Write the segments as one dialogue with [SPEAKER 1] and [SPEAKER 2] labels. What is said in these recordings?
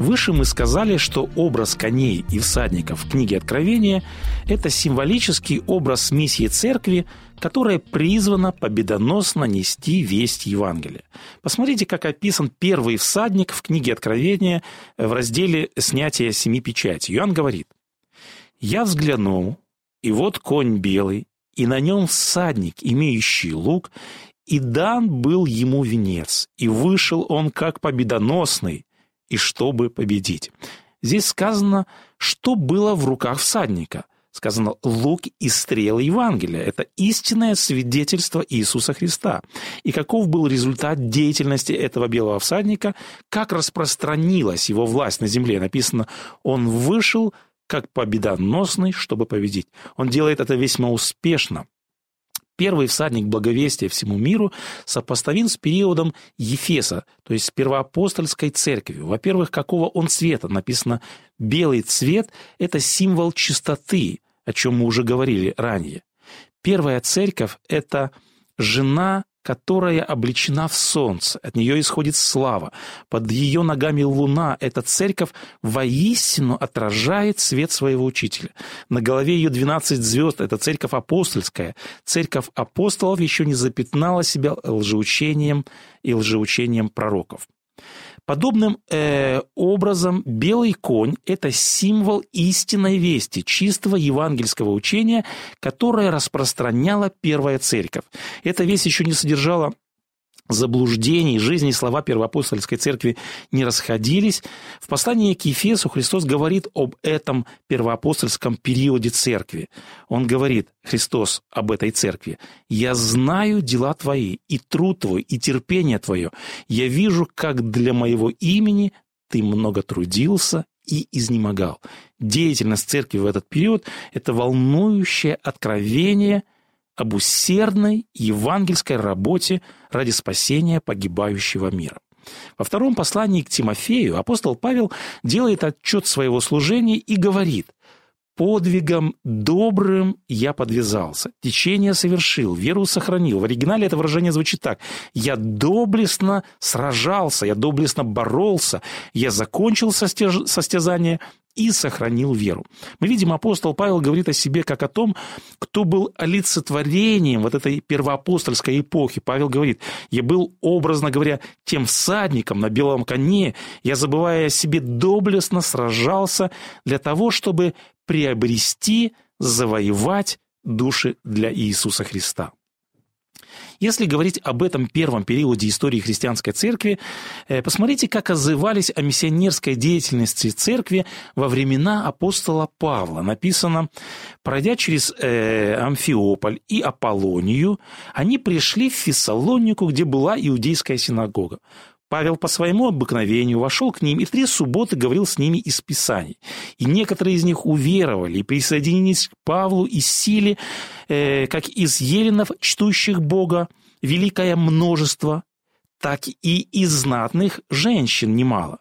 [SPEAKER 1] Выше мы сказали, что образ коней и всадников в книге Откровения – это символический образ миссии церкви, которая призвана победоносно нести весть Евангелия. Посмотрите, как описан первый всадник в книге Откровения в разделе «Снятие семи печатей». Иоанн говорит, «Я взглянул, и вот конь белый, и на нем всадник, имеющий лук, и дан был ему венец, и вышел он как победоносный, и чтобы победить. Здесь сказано, что было в руках всадника. Сказано «лук и стрелы Евангелия». Это истинное свидетельство Иисуса Христа. И каков был результат деятельности этого белого всадника, как распространилась его власть на земле. Написано «он вышел как победоносный, чтобы победить». Он делает это весьма успешно. Первый всадник благовестия всему миру сопоставим с периодом Ефеса, то есть с первоапостольской церковью. Во-первых, какого он цвета? Написано «белый цвет» – это символ чистоты, о чем мы уже говорили ранее. Первая церковь – это жена которая облечена в солнце, от нее исходит слава. Под ее ногами луна, эта церковь воистину отражает свет своего учителя. На голове ее 12 звезд, это церковь апостольская. Церковь апостолов еще не запятнала себя лжеучением и лжеучением пророков. Подобным э, образом белый конь – это символ истинной вести, чистого евангельского учения, которое распространяла первая церковь. Эта весть еще не содержала заблуждений, жизни и слова первоапостольской церкви не расходились. В послании к Ефесу Христос говорит об этом первоапостольском периоде церкви. Он говорит, Христос, об этой церкви, «Я знаю дела твои, и труд твой, и терпение твое. Я вижу, как для моего имени ты много трудился и изнемогал». Деятельность церкви в этот период – это волнующее откровение – об усердной евангельской работе ради спасения погибающего мира. Во втором послании к Тимофею апостол Павел делает отчет своего служения и говорит «Подвигом добрым я подвязался, течение совершил, веру сохранил». В оригинале это выражение звучит так «Я доблестно сражался, я доблестно боролся, я закончил состязание, и сохранил веру. Мы видим, апостол Павел говорит о себе как о том, кто был олицетворением вот этой первоапостольской эпохи. Павел говорит, я был, образно говоря, тем всадником на белом коне, я, забывая о себе, доблестно сражался для того, чтобы приобрести, завоевать души для Иисуса Христа. Если говорить об этом первом периоде истории христианской церкви, э, посмотрите, как отзывались о миссионерской деятельности церкви во времена апостола Павла. Написано, пройдя через э, Амфиополь и Аполлонию, они пришли в Фессалонику, где была иудейская синагога. Павел по своему обыкновению вошел к ним и три субботы говорил с ними из Писаний. И некоторые из них уверовали и присоединились к Павлу и силе, э, как из еленов, чтущих Бога, великое множество, так и из знатных женщин немало.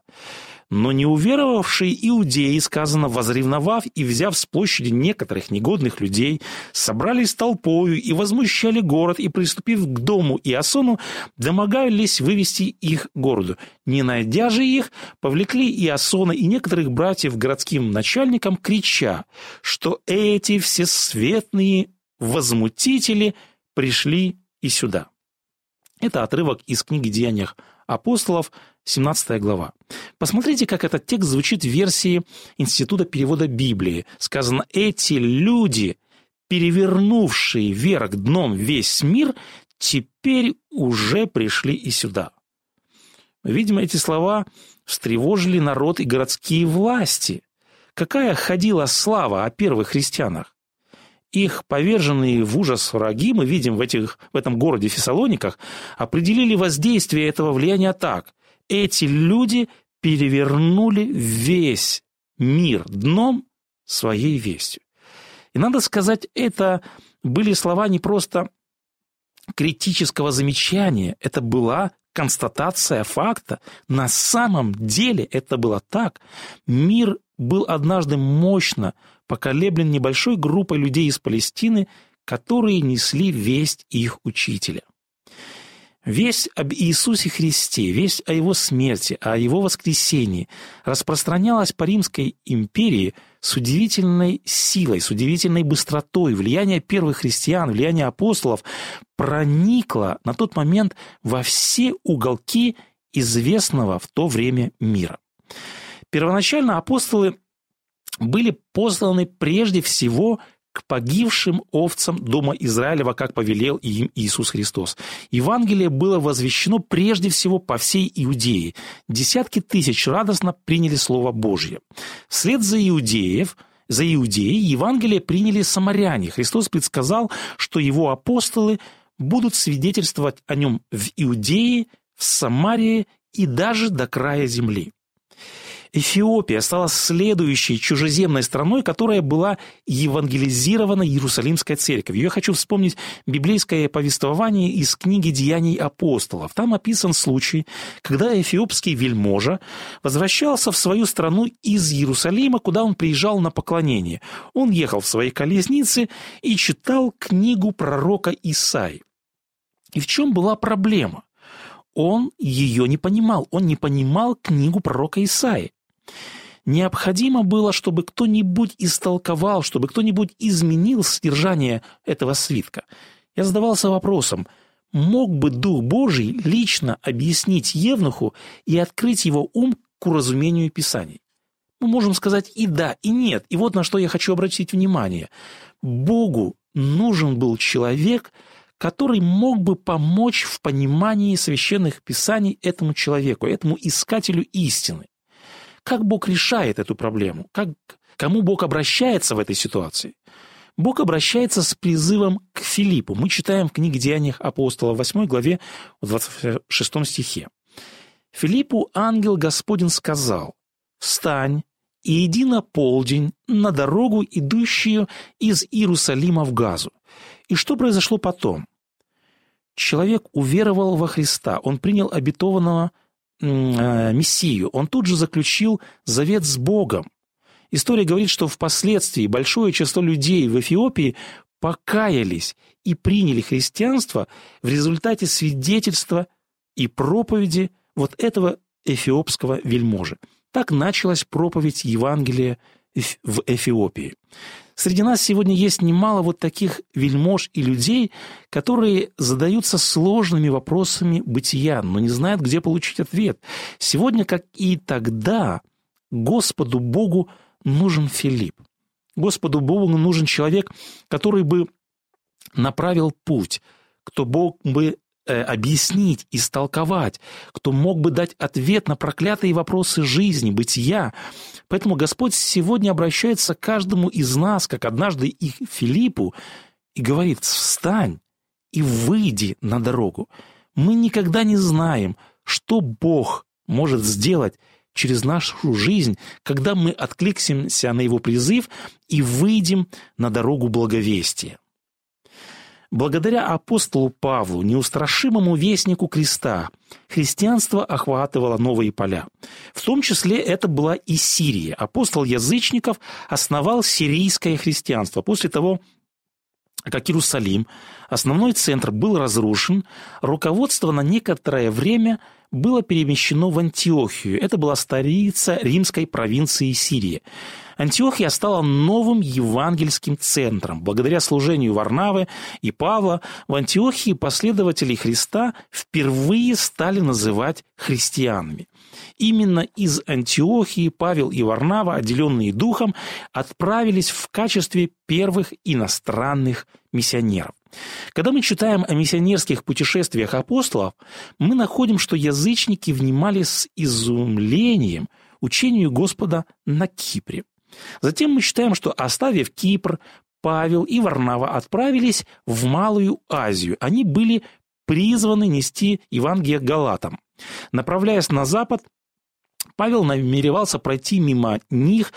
[SPEAKER 1] Но не уверовавшие иудеи, сказано, возревновав и взяв с площади некоторых негодных людей, собрались толпою и возмущали город, и, приступив к дому Иосону, домогались вывести их городу. Не найдя же их, повлекли Иосона и некоторых братьев городским начальникам, крича, что эти всесветные возмутители пришли и сюда. Это отрывок из книги «Деяниях апостолов», 17 глава. Посмотрите, как этот текст звучит в версии Института перевода Библии. Сказано, эти люди, перевернувшие вверх дном весь мир, теперь уже пришли и сюда. Видимо, эти слова встревожили народ и городские власти. Какая ходила слава о первых христианах? их поверженные в ужас враги, мы видим в, этих, в этом городе Фессалониках, определили воздействие этого влияния так эти люди перевернули весь мир дном своей вестью. И надо сказать, это были слова не просто критического замечания, это была констатация факта. На самом деле это было так. Мир был однажды мощно поколеблен небольшой группой людей из Палестины, которые несли весть их учителя. Весть об Иисусе Христе, весть о Его смерти, о Его воскресении распространялась по Римской империи с удивительной силой, с удивительной быстротой. Влияние первых христиан, влияние апостолов проникло на тот момент во все уголки известного в то время мира. Первоначально апостолы были посланы прежде всего к погибшим овцам дома Израилева, как повелел им Иисус Христос. Евангелие было возвещено прежде всего по всей Иудее. Десятки тысяч радостно приняли Слово Божье. Вслед за иудеев – за иудеи Евангелие приняли самаряне. Христос предсказал, что его апостолы будут свидетельствовать о нем в Иудее, в Самарии и даже до края земли. Эфиопия стала следующей чужеземной страной, которая была евангелизирована Иерусалимской церковью. Я хочу вспомнить библейское повествование из книги «Деяний апостолов». Там описан случай, когда эфиопский вельможа возвращался в свою страну из Иерусалима, куда он приезжал на поклонение. Он ехал в своей колеснице и читал книгу пророка Исаи. И в чем была проблема? Он ее не понимал, он не понимал книгу пророка Исаи. Необходимо было, чтобы кто-нибудь истолковал, чтобы кто-нибудь изменил содержание этого свитка. Я задавался вопросом, мог бы Дух Божий лично объяснить Евнуху и открыть его ум к уразумению Писаний? Мы можем сказать и да, и нет. И вот на что я хочу обратить внимание. Богу нужен был человек, который мог бы помочь в понимании священных писаний этому человеку, этому искателю истины. Как Бог решает эту проблему? Как, кому Бог обращается в этой ситуации? Бог обращается с призывом к Филиппу. Мы читаем в книге «Деяниях апостола» в 8 главе, в 26 стихе. «Филиппу ангел Господень сказал, «Встань и иди на полдень на дорогу, идущую из Иерусалима в Газу». И что произошло потом? Человек уверовал во Христа, он принял обетованного Мессию, он тут же заключил завет с Богом. История говорит, что впоследствии большое число людей в Эфиопии покаялись и приняли христианство в результате свидетельства и проповеди вот этого эфиопского вельможи. Так началась проповедь Евангелия в Эфиопии. Среди нас сегодня есть немало вот таких вельмож и людей, которые задаются сложными вопросами бытия, но не знают, где получить ответ. Сегодня, как и тогда, Господу Богу нужен Филипп. Господу Богу нужен человек, который бы направил путь, кто Бог бы Э, объяснить, истолковать, кто мог бы дать ответ на проклятые вопросы жизни, бытия. Поэтому Господь сегодня обращается к каждому из нас, как однажды и Филиппу, и говорит, встань и выйди на дорогу. Мы никогда не знаем, что Бог может сделать через нашу жизнь, когда мы откликнемся на Его призыв и выйдем на дорогу благовестия. Благодаря апостолу Павлу, неустрашимому вестнику креста, христианство охватывало новые поля. В том числе это была и Сирия. Апостол язычников основал сирийское христианство. После того, как Иерусалим, основной центр, был разрушен, руководство на некоторое время было перемещено в Антиохию. Это была столица римской провинции Сирии. Антиохия стала новым евангельским центром. Благодаря служению Варнавы и Павла в Антиохии последователи Христа впервые стали называть христианами. Именно из Антиохии Павел и Варнава, отделенные духом, отправились в качестве первых иностранных миссионеров. Когда мы читаем о миссионерских путешествиях апостолов, мы находим, что язычники внимали с изумлением учению Господа на Кипре. Затем мы читаем, что, оставив Кипр, Павел и Варнава отправились в Малую Азию. Они были призваны нести Евангелие Галатам. Направляясь на запад, Павел намеревался пройти мимо них,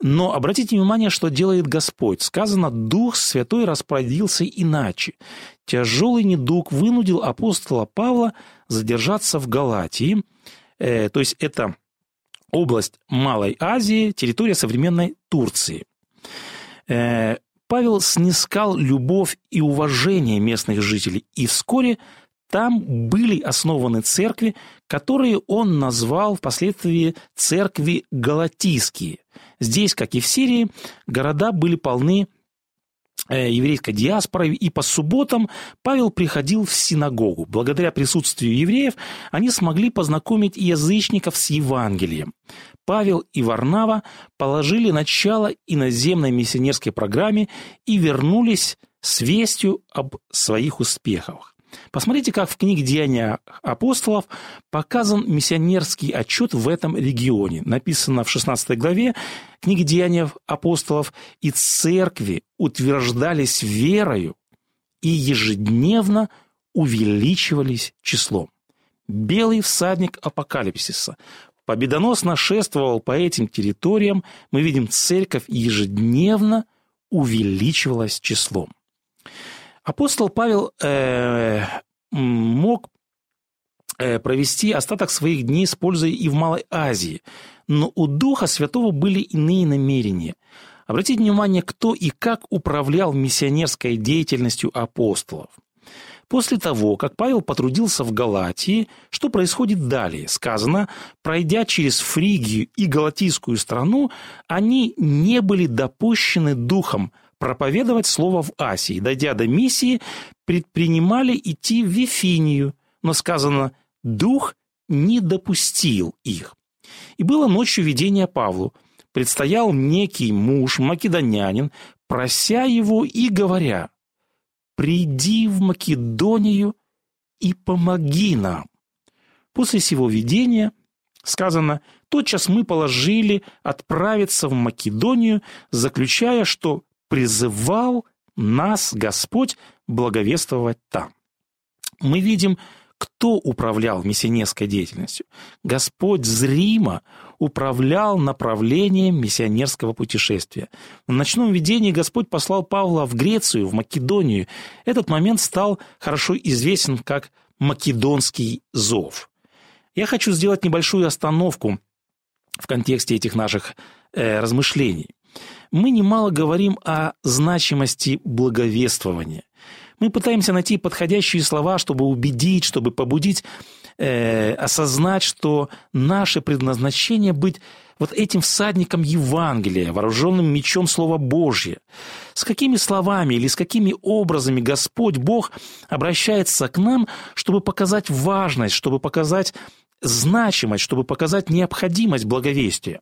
[SPEAKER 1] но обратите внимание, что делает Господь. Сказано, Дух Святой распорядился иначе. Тяжелый недуг вынудил апостола Павла задержаться в Галатии. Э, то есть это область Малой Азии, территория современной Турции. Э, Павел снискал любовь и уважение местных жителей, и вскоре там были основаны церкви, которые он назвал впоследствии церкви галатийские. Здесь, как и в Сирии, города были полны еврейской диаспорой, и по субботам Павел приходил в синагогу. Благодаря присутствию евреев они смогли познакомить язычников с Евангелием. Павел и Варнава положили начало иноземной миссионерской программе и вернулись с вестью об своих успехах. Посмотрите, как в книге «Деяния апостолов» показан миссионерский отчет в этом регионе. Написано в 16 главе книги «Деяния апостолов» «И церкви утверждались верою и ежедневно увеличивались числом». Белый всадник апокалипсиса победоносно шествовал по этим территориям, мы видим, церковь ежедневно увеличивалась числом. Апостол Павел э, мог э, провести остаток своих дней с пользой и в Малой Азии, но у Духа Святого были иные намерения. Обратите внимание, кто и как управлял миссионерской деятельностью апостолов – После того, как Павел потрудился в Галатии, что происходит далее? Сказано, пройдя через Фригию и Галатийскую страну, они не были допущены духом проповедовать слово в Асии. Дойдя до миссии, предпринимали идти в Вифинию, но сказано, дух не допустил их. И было ночью видение Павлу. Предстоял некий муж, македонянин, прося его и говоря – приди в Македонию и помоги нам. После сего видения сказано, тотчас мы положили отправиться в Македонию, заключая, что призывал нас Господь благовествовать там. Мы видим, кто управлял миссионерской деятельностью. Господь зримо управлял направлением миссионерского путешествия. В ночном видении Господь послал Павла в Грецию, в Македонию. Этот момент стал хорошо известен как «Македонский зов». Я хочу сделать небольшую остановку в контексте этих наших э, размышлений. Мы немало говорим о значимости благовествования. Мы пытаемся найти подходящие слова, чтобы убедить, чтобы побудить э, осознать, что наше предназначение быть вот этим всадником Евангелия, вооруженным мечом Слова Божье. С какими словами или с какими образами Господь Бог обращается к нам, чтобы показать важность, чтобы показать значимость, чтобы показать необходимость благовестия.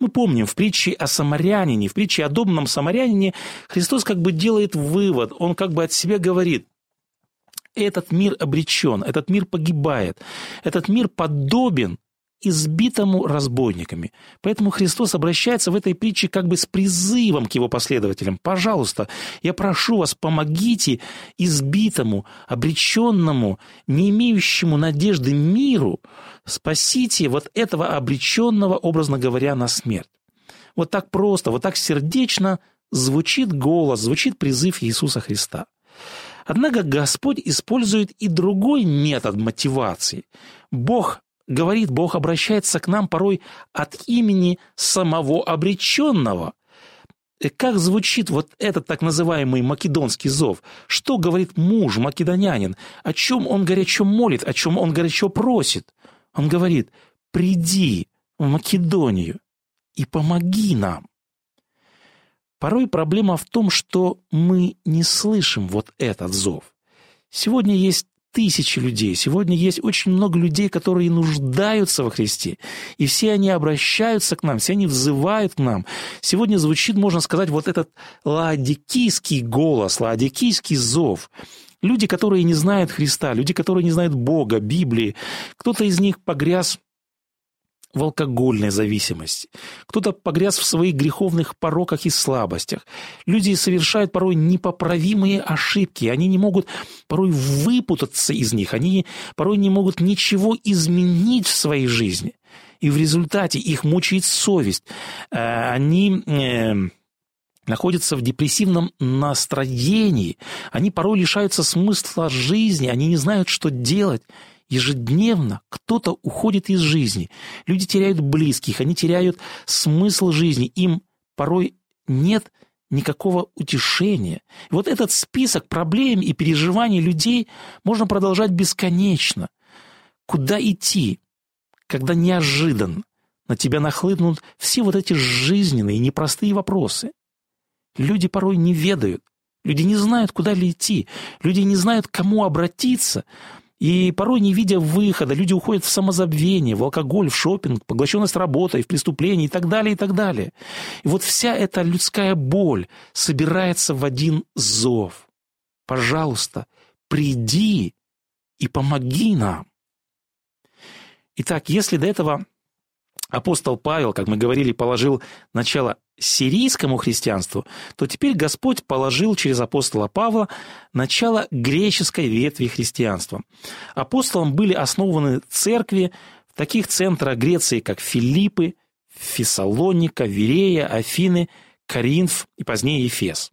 [SPEAKER 1] Мы помним, в притче о самарянине, в притче о добном самарянине Христос как бы делает вывод, он как бы от себя говорит, этот мир обречен, этот мир погибает, этот мир подобен избитому разбойниками. Поэтому Христос обращается в этой притче как бы с призывом к его последователям. «Пожалуйста, я прошу вас, помогите избитому, обреченному, не имеющему надежды миру, спасите вот этого обреченного, образно говоря, на смерть». Вот так просто, вот так сердечно звучит голос, звучит призыв Иисуса Христа. Однако Господь использует и другой метод мотивации. Бог говорит, Бог обращается к нам порой от имени самого обреченного. Как звучит вот этот так называемый македонский зов? Что говорит муж, македонянин? О чем он горячо молит, о чем он горячо просит? Он говорит, приди в Македонию и помоги нам. Порой проблема в том, что мы не слышим вот этот зов. Сегодня есть тысячи людей, сегодня есть очень много людей, которые нуждаются во Христе, и все они обращаются к нам, все они взывают к нам. Сегодня звучит, можно сказать, вот этот ладикийский голос, ладикийский зов. Люди, которые не знают Христа, люди, которые не знают Бога, Библии, кто-то из них погряз в алкогольной зависимости, кто-то погряз в своих греховных пороках и слабостях. Люди совершают порой непоправимые ошибки, они не могут порой выпутаться из них, они порой не могут ничего изменить в своей жизни. и в результате их мучает совесть. Э, они э, находятся в депрессивном настроении, они порой лишаются смысла жизни, они не знают, что делать. Ежедневно кто-то уходит из жизни. Люди теряют близких, они теряют смысл жизни. Им порой нет никакого утешения. И вот этот список проблем и переживаний людей можно продолжать бесконечно. Куда идти, когда неожиданно на тебя нахлынут все вот эти жизненные непростые вопросы? Люди порой не ведают, люди не знают, куда ли идти, люди не знают, к кому обратиться, и порой, не видя выхода, люди уходят в самозабвение, в алкоголь, в шопинг, поглощенность работой, в преступления и так далее, и так далее. И вот вся эта людская боль собирается в один зов. Пожалуйста, приди и помоги нам. Итак, если до этого апостол Павел, как мы говорили, положил начало сирийскому христианству, то теперь Господь положил через апостола Павла начало греческой ветви христианства. Апостолам были основаны церкви в таких центрах Греции, как Филиппы, Фессалоника, Верея, Афины, Коринф и позднее Ефес.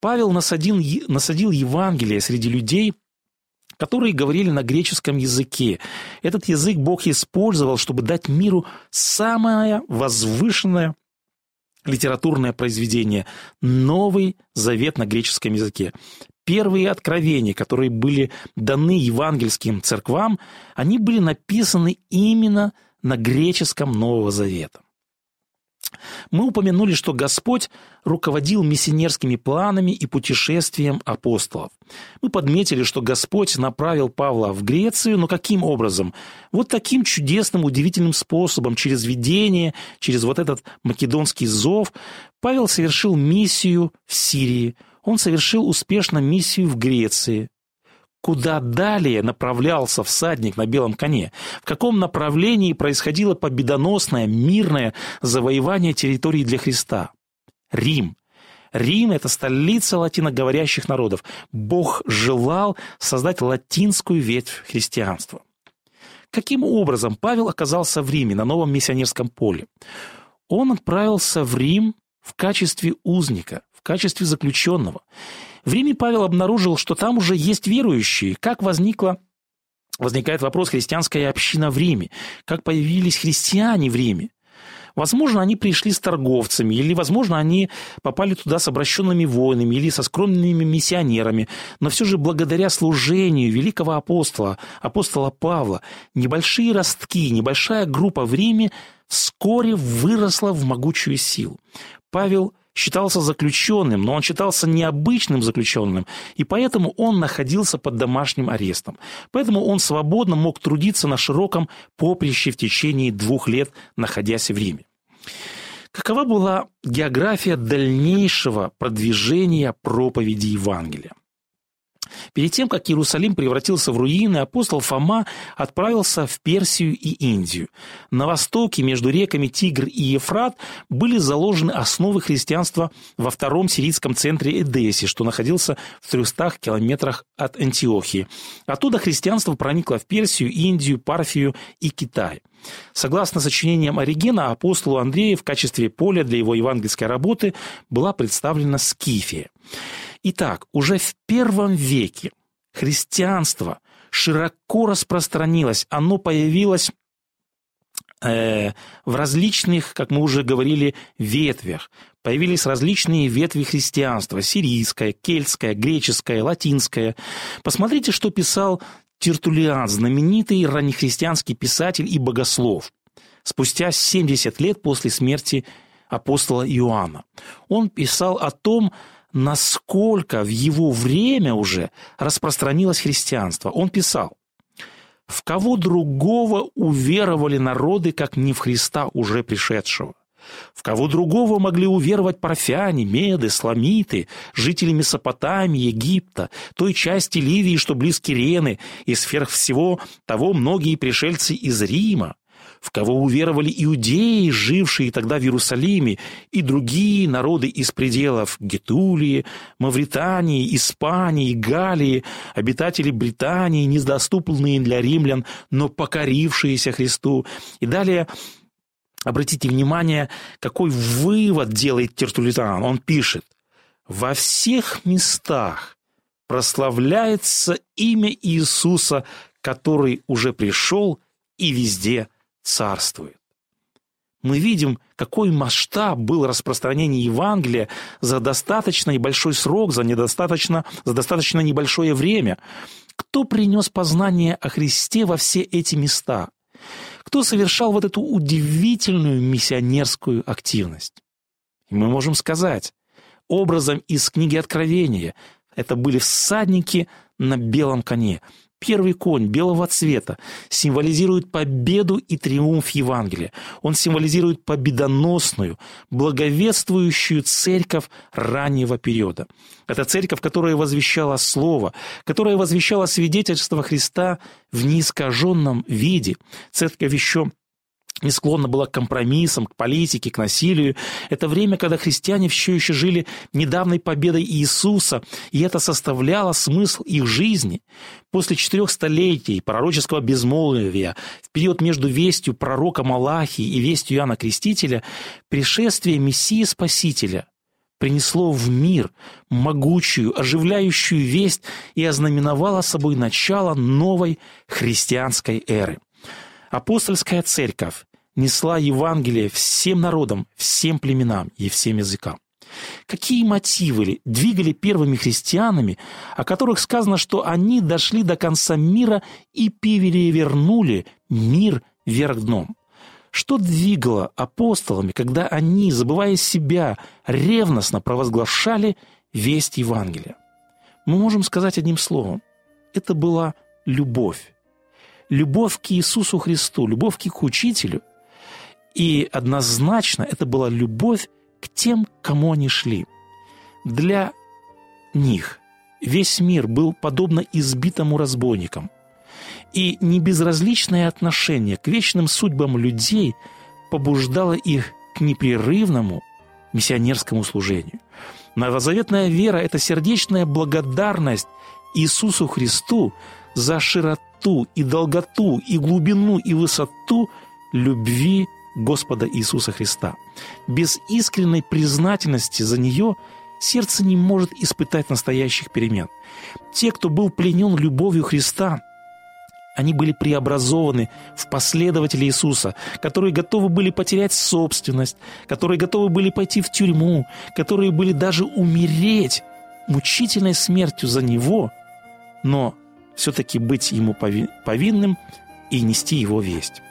[SPEAKER 1] Павел насадил, насадил Евангелие среди людей, которые говорили на греческом языке. Этот язык Бог использовал, чтобы дать миру самое возвышенное литературное произведение «Новый завет на греческом языке». Первые откровения, которые были даны евангельским церквам, они были написаны именно на греческом Нового Завета. Мы упомянули, что Господь руководил миссионерскими планами и путешествием апостолов. Мы подметили, что Господь направил Павла в Грецию, но каким образом? Вот таким чудесным, удивительным способом, через видение, через вот этот македонский зов, Павел совершил миссию в Сирии, он совершил успешно миссию в Греции куда далее направлялся всадник на белом коне, в каком направлении происходило победоносное, мирное завоевание территории для Христа. Рим. Рим – это столица латиноговорящих народов. Бог желал создать латинскую ветвь христианства. Каким образом Павел оказался в Риме, на новом миссионерском поле? Он отправился в Рим в качестве узника, в качестве заключенного. В Риме Павел обнаружил, что там уже есть верующие. Как возникла Возникает вопрос, христианская община в Риме. Как появились христиане в Риме? Возможно, они пришли с торговцами, или, возможно, они попали туда с обращенными воинами или со скромными миссионерами, но все же благодаря служению великого апостола, апостола Павла, небольшие ростки, небольшая группа в Риме вскоре выросла в могучую силу. Павел считался заключенным, но он считался необычным заключенным, и поэтому он находился под домашним арестом. Поэтому он свободно мог трудиться на широком поприще в течение двух лет, находясь в Риме. Какова была география дальнейшего продвижения проповеди Евангелия? Перед тем, как Иерусалим превратился в руины, апостол Фома отправился в Персию и Индию. На востоке, между реками Тигр и Ефрат, были заложены основы христианства во втором сирийском центре Эдессе, что находился в 300 километрах от Антиохии. Оттуда христианство проникло в Персию, Индию, Парфию и Китай. Согласно сочинениям Оригена, апостолу Андрею в качестве поля для его евангельской работы была представлена Скифия. Итак, уже в первом веке христианство широко распространилось, оно появилось э, в различных, как мы уже говорили, ветвях. Появились различные ветви христианства – сирийское, кельтское, греческое, латинское. Посмотрите, что писал Тертулиан, знаменитый раннехристианский писатель и богослов, спустя 70 лет после смерти апостола Иоанна. Он писал о том, насколько в его время уже распространилось христианство. Он писал, «В кого другого уверовали народы, как не в Христа уже пришедшего? В кого другого могли уверовать парфяне, меды, сламиты, жители Месопотамии, Египта, той части Ливии, что близ Кирены, и сверх всего того многие пришельцы из Рима? в кого уверовали иудеи, жившие тогда в Иерусалиме, и другие народы из пределов Гетулии, Мавритании, Испании, Галии, обитатели Британии, недоступные для римлян, но покорившиеся Христу. И далее Обратите внимание, какой вывод делает Тертулитан. Он пишет, «Во всех местах прославляется имя Иисуса, который уже пришел и везде царствует. Мы видим, какой масштаб был распространение Евангелия за достаточно небольшой срок, за, недостаточно, за достаточно небольшое время. Кто принес познание о Христе во все эти места? Кто совершал вот эту удивительную миссионерскую активность? И мы можем сказать, образом из книги Откровения, это были всадники на белом коне. Первый конь белого цвета символизирует победу и триумф Евангелия. Он символизирует победоносную, благовествующую церковь раннего периода. Это церковь, которая возвещала Слово, которая возвещала свидетельство Христа в неискаженном виде. Церковь еще не склонна была к компромиссам, к политике, к насилию. Это время, когда христиане все еще жили недавней победой Иисуса, и это составляло смысл их жизни. После четырех столетий пророческого безмолвия, в период между вестью пророка Малахии и вестью Иоанна Крестителя, пришествие Мессии Спасителя принесло в мир могучую, оживляющую весть и ознаменовало собой начало новой христианской эры. Апостольская церковь несла Евангелие всем народам, всем племенам и всем языкам. Какие мотивы двигали первыми христианами, о которых сказано, что они дошли до конца мира и перевернули мир вверх дном? Что двигало апостолами, когда они, забывая себя, ревностно провозглашали весть Евангелия? Мы можем сказать одним словом. Это была любовь. Любовь к Иисусу Христу, любовь к учителю, и однозначно это была любовь к тем, кому они шли. Для них весь мир был подобно избитому разбойникам. И небезразличное отношение к вечным судьбам людей побуждало их к непрерывному миссионерскому служению. Новозаветная вера – это сердечная благодарность Иисусу Христу за широту и долготу и глубину и высоту любви Господа Иисуса Христа. Без искренней признательности за нее сердце не может испытать настоящих перемен. Те, кто был пленен любовью Христа, они были преобразованы в последователей Иисуса, которые готовы были потерять собственность, которые готовы были пойти в тюрьму, которые были даже умереть мучительной смертью за Него, но все-таки быть Ему повинным и нести Его весть.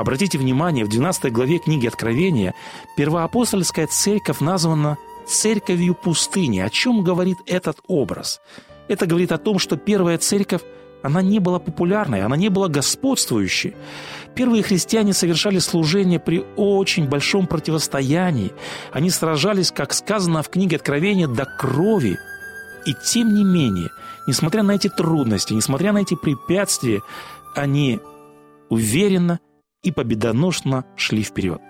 [SPEAKER 1] Обратите внимание, в 12 главе книги Откровения первоапостольская церковь названа церковью пустыни. О чем говорит этот образ? Это говорит о том, что первая церковь она не была популярной, она не была господствующей. Первые христиане совершали служение при очень большом противостоянии. Они сражались, как сказано в книге Откровения, до крови. И тем не менее, несмотря на эти трудности, несмотря на эти препятствия, они уверенно и победоносно шли вперед.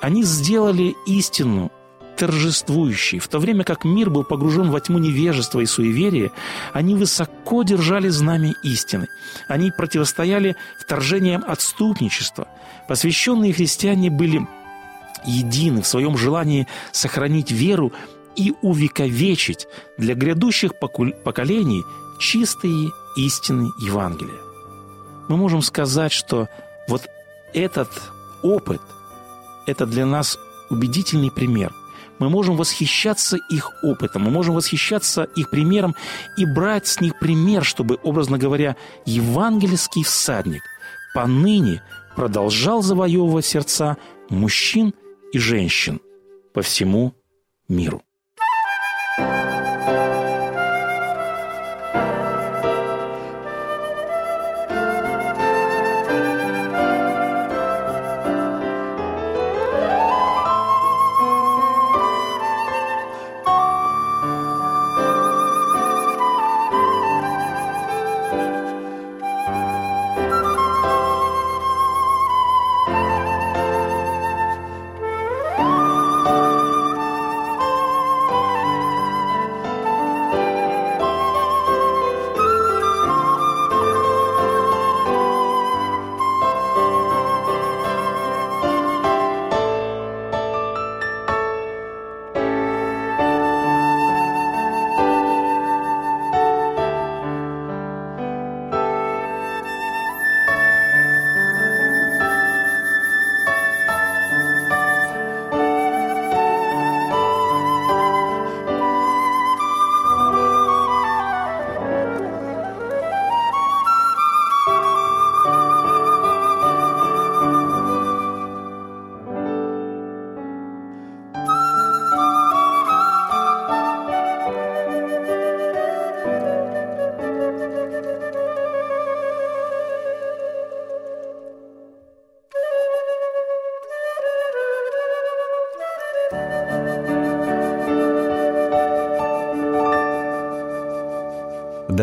[SPEAKER 1] Они сделали истину торжествующей. В то время как мир был погружен во тьму невежества и суеверия, они высоко держали знамя истины. Они противостояли вторжениям отступничества. Посвященные христиане были едины в своем желании сохранить веру и увековечить для грядущих поколений чистые истины Евангелия. Мы можем сказать, что вот этот опыт – это для нас убедительный пример. Мы можем восхищаться их опытом, мы можем восхищаться их примером и брать с них пример, чтобы, образно говоря, евангельский всадник поныне продолжал завоевывать сердца мужчин и женщин по всему миру.